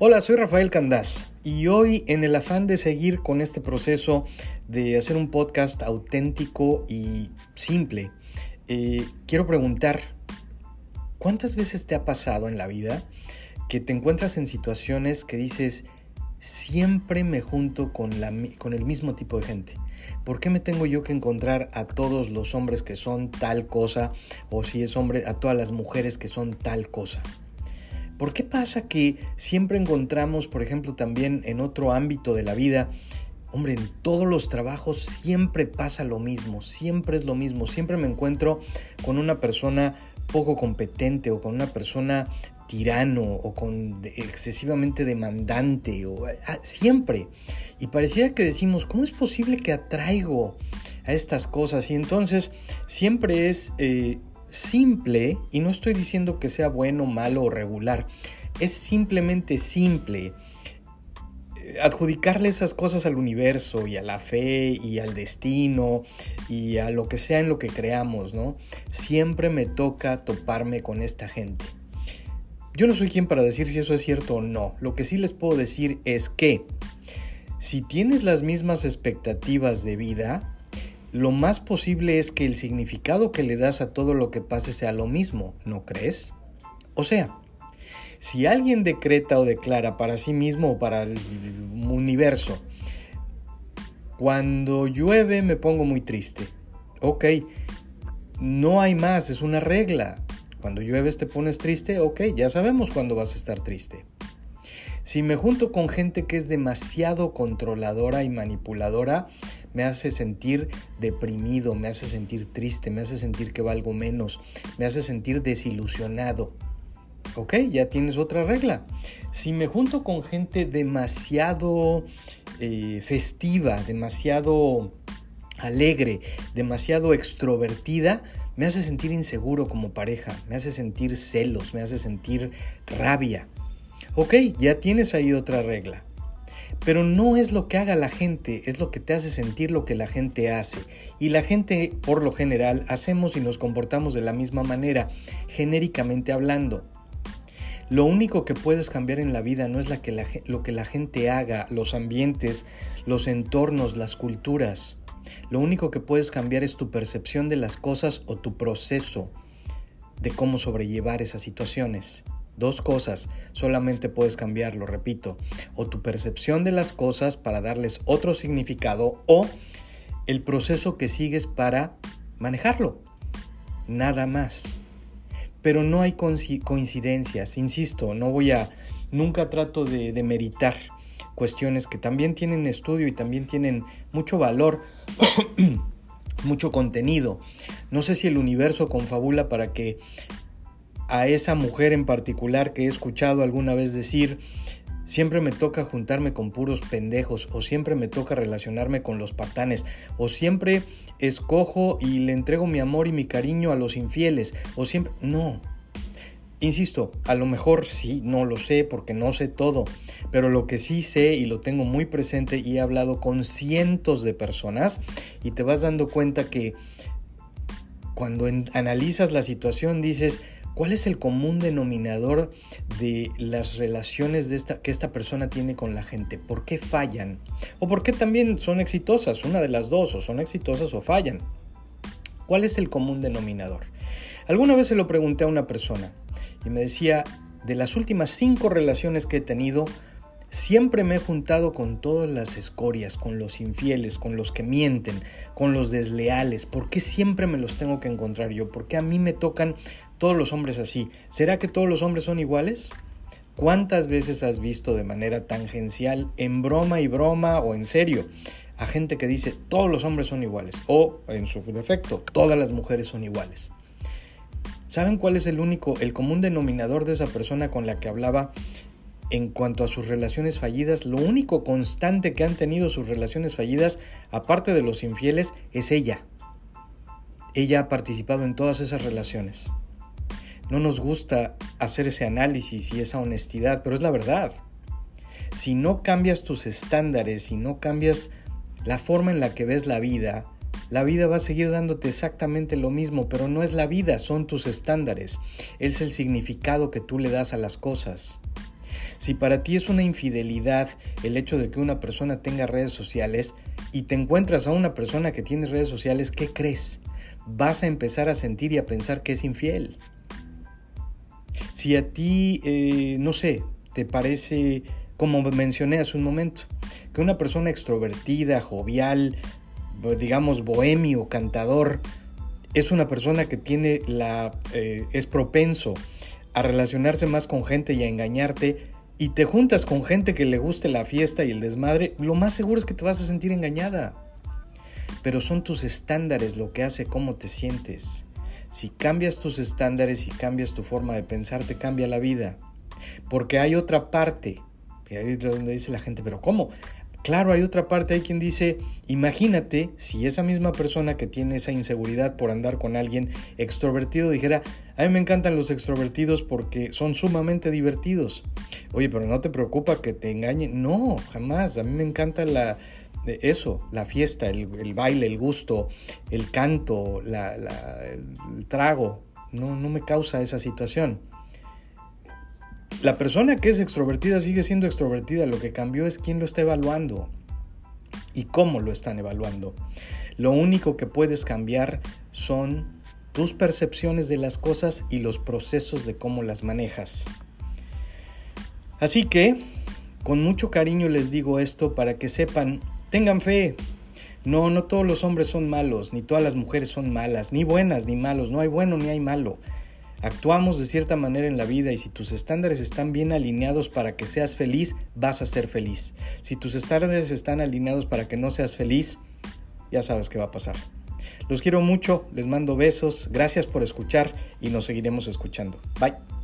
Hola, soy Rafael Candás y hoy en el afán de seguir con este proceso de hacer un podcast auténtico y simple, eh, quiero preguntar, ¿cuántas veces te ha pasado en la vida que te encuentras en situaciones que dices, siempre me junto con, la, con el mismo tipo de gente? ¿Por qué me tengo yo que encontrar a todos los hombres que son tal cosa o si es hombre a todas las mujeres que son tal cosa? ¿Por qué pasa que siempre encontramos, por ejemplo, también en otro ámbito de la vida, hombre, en todos los trabajos siempre pasa lo mismo, siempre es lo mismo, siempre me encuentro con una persona poco competente o con una persona tirano o con excesivamente demandante o ah, siempre. Y pareciera que decimos cómo es posible que atraigo a estas cosas y entonces siempre es eh, simple, y no estoy diciendo que sea bueno, malo o regular, es simplemente simple eh, adjudicarle esas cosas al universo y a la fe y al destino y a lo que sea en lo que creamos, ¿no? Siempre me toca toparme con esta gente. Yo no soy quien para decir si eso es cierto o no. Lo que sí les puedo decir es que si tienes las mismas expectativas de vida, lo más posible es que el significado que le das a todo lo que pase sea lo mismo, ¿no crees? O sea, si alguien decreta o declara para sí mismo o para el universo, cuando llueve me pongo muy triste. Ok, no hay más, es una regla. Cuando llueves te pones triste, ok, ya sabemos cuándo vas a estar triste. Si me junto con gente que es demasiado controladora y manipuladora, me hace sentir deprimido, me hace sentir triste, me hace sentir que valgo menos, me hace sentir desilusionado. Ok, ya tienes otra regla. Si me junto con gente demasiado eh, festiva, demasiado alegre, demasiado extrovertida, me hace sentir inseguro como pareja, me hace sentir celos, me hace sentir rabia. Ok, ya tienes ahí otra regla. Pero no es lo que haga la gente, es lo que te hace sentir lo que la gente hace. Y la gente, por lo general, hacemos y nos comportamos de la misma manera, genéricamente hablando. Lo único que puedes cambiar en la vida no es lo que la gente haga, los ambientes, los entornos, las culturas. Lo único que puedes cambiar es tu percepción de las cosas o tu proceso de cómo sobrellevar esas situaciones. Dos cosas, solamente puedes cambiarlo, repito, o tu percepción de las cosas para darles otro significado o el proceso que sigues para manejarlo. Nada más. Pero no hay coincidencias, insisto, no voy a, nunca trato de, de meritar cuestiones que también tienen estudio y también tienen mucho valor. mucho contenido. No sé si el universo confabula para que a esa mujer en particular que he escuchado alguna vez decir, siempre me toca juntarme con puros pendejos, o siempre me toca relacionarme con los patanes, o siempre escojo y le entrego mi amor y mi cariño a los infieles, o siempre... No. Insisto, a lo mejor sí, no lo sé porque no sé todo, pero lo que sí sé y lo tengo muy presente y he hablado con cientos de personas y te vas dando cuenta que cuando analizas la situación dices, ¿Cuál es el común denominador de las relaciones de esta, que esta persona tiene con la gente? ¿Por qué fallan? ¿O por qué también son exitosas? Una de las dos, o son exitosas o fallan. ¿Cuál es el común denominador? Alguna vez se lo pregunté a una persona y me decía, de las últimas cinco relaciones que he tenido, Siempre me he juntado con todas las escorias, con los infieles, con los que mienten, con los desleales. ¿Por qué siempre me los tengo que encontrar yo? ¿Por qué a mí me tocan todos los hombres así? ¿Será que todos los hombres son iguales? ¿Cuántas veces has visto de manera tangencial, en broma y broma o en serio, a gente que dice todos los hombres son iguales? O, en su defecto, todas las mujeres son iguales. ¿Saben cuál es el único, el común denominador de esa persona con la que hablaba en cuanto a sus relaciones fallidas, lo único constante que han tenido sus relaciones fallidas, aparte de los infieles, es ella. Ella ha participado en todas esas relaciones. No nos gusta hacer ese análisis y esa honestidad, pero es la verdad. Si no cambias tus estándares, si no cambias la forma en la que ves la vida, la vida va a seguir dándote exactamente lo mismo, pero no es la vida, son tus estándares. Es el significado que tú le das a las cosas. Si para ti es una infidelidad el hecho de que una persona tenga redes sociales y te encuentras a una persona que tiene redes sociales, ¿qué crees? Vas a empezar a sentir y a pensar que es infiel. Si a ti, eh, no sé, te parece, como mencioné hace un momento, que una persona extrovertida, jovial, digamos bohemio, cantador, es una persona que tiene la, eh, es propenso a relacionarse más con gente y a engañarte, y te juntas con gente que le guste la fiesta y el desmadre, lo más seguro es que te vas a sentir engañada. Pero son tus estándares lo que hace cómo te sientes. Si cambias tus estándares y cambias tu forma de pensar, te cambia la vida. Porque hay otra parte, que ahí es donde dice la gente, pero ¿cómo? Claro, hay otra parte, hay quien dice, imagínate si esa misma persona que tiene esa inseguridad por andar con alguien extrovertido dijera, a mí me encantan los extrovertidos porque son sumamente divertidos. Oye, pero no te preocupa que te engañen. No, jamás. A mí me encanta la, eso, la fiesta, el, baile, el gusto, el canto, el trago. No, no me causa esa situación. La persona que es extrovertida sigue siendo extrovertida, lo que cambió es quién lo está evaluando y cómo lo están evaluando. Lo único que puedes cambiar son tus percepciones de las cosas y los procesos de cómo las manejas. Así que, con mucho cariño les digo esto para que sepan, tengan fe. No, no todos los hombres son malos, ni todas las mujeres son malas, ni buenas ni malos, no hay bueno ni hay malo. Actuamos de cierta manera en la vida y si tus estándares están bien alineados para que seas feliz, vas a ser feliz. Si tus estándares están alineados para que no seas feliz, ya sabes qué va a pasar. Los quiero mucho, les mando besos, gracias por escuchar y nos seguiremos escuchando. Bye.